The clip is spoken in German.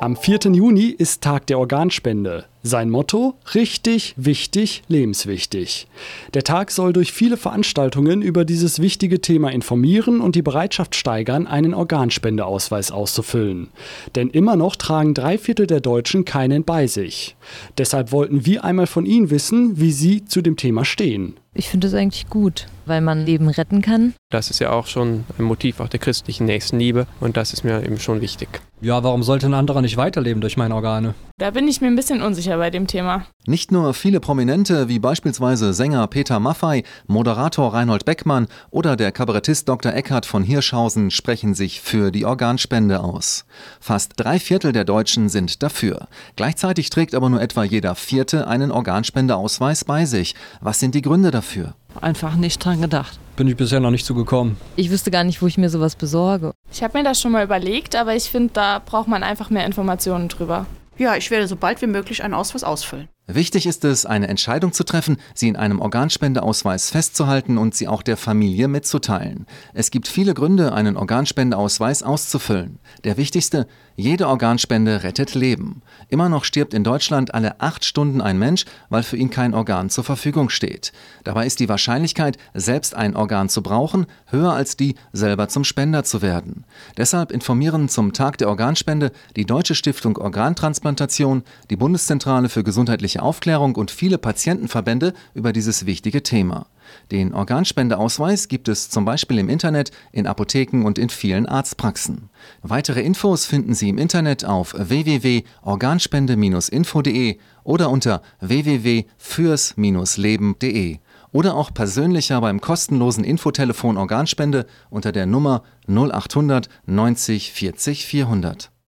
Am 4. Juni ist Tag der Organspende. Sein Motto? Richtig, wichtig, lebenswichtig. Der Tag soll durch viele Veranstaltungen über dieses wichtige Thema informieren und die Bereitschaft steigern, einen Organspendeausweis auszufüllen. Denn immer noch tragen drei Viertel der Deutschen keinen bei sich. Deshalb wollten wir einmal von Ihnen wissen, wie Sie zu dem Thema stehen. Ich finde es eigentlich gut, weil man Leben retten kann. Das ist ja auch schon ein Motiv auch der christlichen Nächstenliebe und das ist mir eben schon wichtig. Ja, warum sollte ein anderer nicht weiterleben durch meine Organe? Da bin ich mir ein bisschen unsicher bei dem Thema. Nicht nur viele Prominente wie beispielsweise Sänger Peter Maffei, Moderator Reinhold Beckmann oder der Kabarettist Dr. Eckhard von Hirschhausen sprechen sich für die Organspende aus. Fast drei Viertel der Deutschen sind dafür. Gleichzeitig trägt aber nur etwa jeder Vierte einen Organspendeausweis bei sich. Was sind die Gründe dafür? Einfach nicht dran gedacht. Bin ich bisher noch nicht zugekommen. Ich wüsste gar nicht, wo ich mir sowas besorge. Ich habe mir das schon mal überlegt, aber ich finde, da braucht man einfach mehr Informationen drüber. Ja, ich werde so bald wie möglich einen Ausweis ausfüllen. Wichtig ist es, eine Entscheidung zu treffen, sie in einem Organspendeausweis festzuhalten und sie auch der Familie mitzuteilen. Es gibt viele Gründe, einen Organspendeausweis auszufüllen. Der wichtigste, jede Organspende rettet Leben. Immer noch stirbt in Deutschland alle acht Stunden ein Mensch, weil für ihn kein Organ zur Verfügung steht. Dabei ist die Wahrscheinlichkeit, selbst ein Organ zu brauchen, höher als die, selber zum Spender zu werden. Deshalb informieren zum Tag der Organspende die Deutsche Stiftung Organtransplantation, die Bundeszentrale für gesundheitliche öffentliche Aufklärung und viele Patientenverbände über dieses wichtige Thema. Den Organspendeausweis gibt es zum Beispiel im Internet, in Apotheken und in vielen Arztpraxen. Weitere Infos finden Sie im Internet auf www.organspende-info.de oder unter www.fürs-leben.de oder auch persönlicher beim kostenlosen Infotelefon Organspende unter der Nummer 0800 90 40 400.